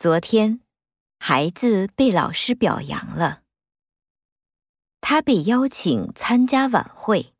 昨天孩子被老师表扬了。他被邀请参加晚会。